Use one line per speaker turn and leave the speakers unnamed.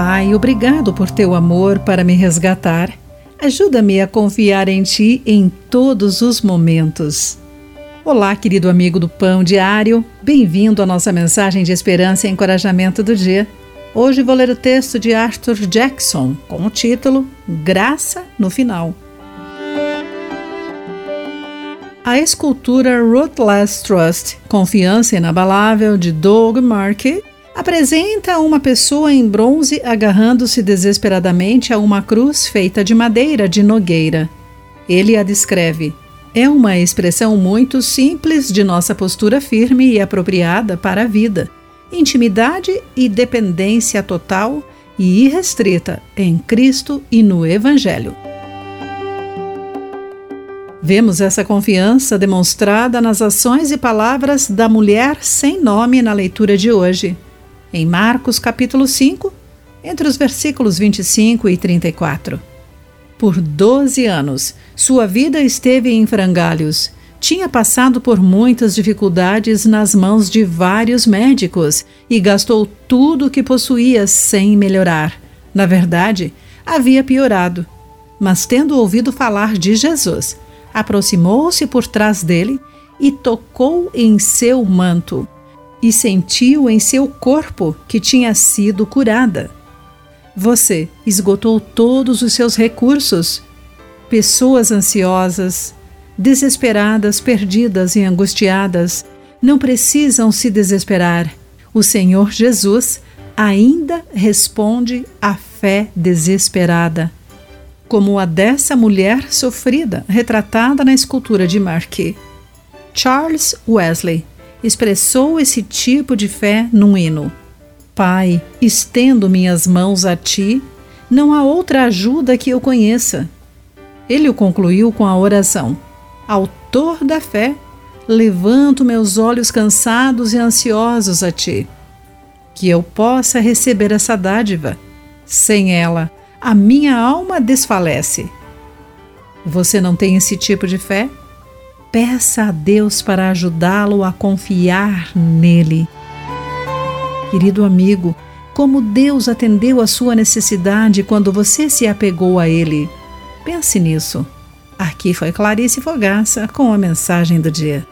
Pai, obrigado por teu amor para me resgatar. Ajuda-me a confiar em Ti em todos os momentos. Olá, querido amigo do Pão Diário. Bem-vindo à nossa mensagem de esperança e encorajamento do dia. Hoje vou ler o texto de Arthur Jackson com o título Graça no Final. A escultura Ruthless Trust, Confiança Inabalável, de Doug Markey, apresenta uma pessoa em bronze agarrando-se desesperadamente a uma cruz feita de madeira de nogueira. Ele a descreve. É uma expressão muito simples de nossa postura firme e apropriada para a vida, intimidade e dependência total e irrestrita em Cristo e no Evangelho. Vemos essa confiança demonstrada nas ações e palavras da mulher sem nome na leitura de hoje em Marcos capítulo 5, entre os versículos 25 e 34. Por doze anos, sua vida esteve em frangalhos. Tinha passado por muitas dificuldades nas mãos de vários médicos e gastou tudo o que possuía sem melhorar. Na verdade, havia piorado. Mas, tendo ouvido falar de Jesus, aproximou-se por trás dele e tocou em seu manto e sentiu em seu corpo que tinha sido curada. Você esgotou todos os seus recursos. Pessoas ansiosas, desesperadas, perdidas e angustiadas não precisam se desesperar. O Senhor Jesus ainda responde à fé desesperada, como a dessa mulher sofrida retratada na escultura de Marquet. Charles Wesley expressou esse tipo de fé num hino. Pai, estendo minhas mãos a ti, não há outra ajuda que eu conheça. Ele o concluiu com a oração: Autor da fé, levanto meus olhos cansados e ansiosos a ti. Que eu possa receber essa dádiva. Sem ela, a minha alma desfalece. Você não tem esse tipo de fé? Peça a Deus para ajudá-lo a confiar nele. Querido amigo, como Deus atendeu a sua necessidade quando você se apegou a Ele. Pense nisso. Aqui foi Clarice Fogaça com a mensagem do dia.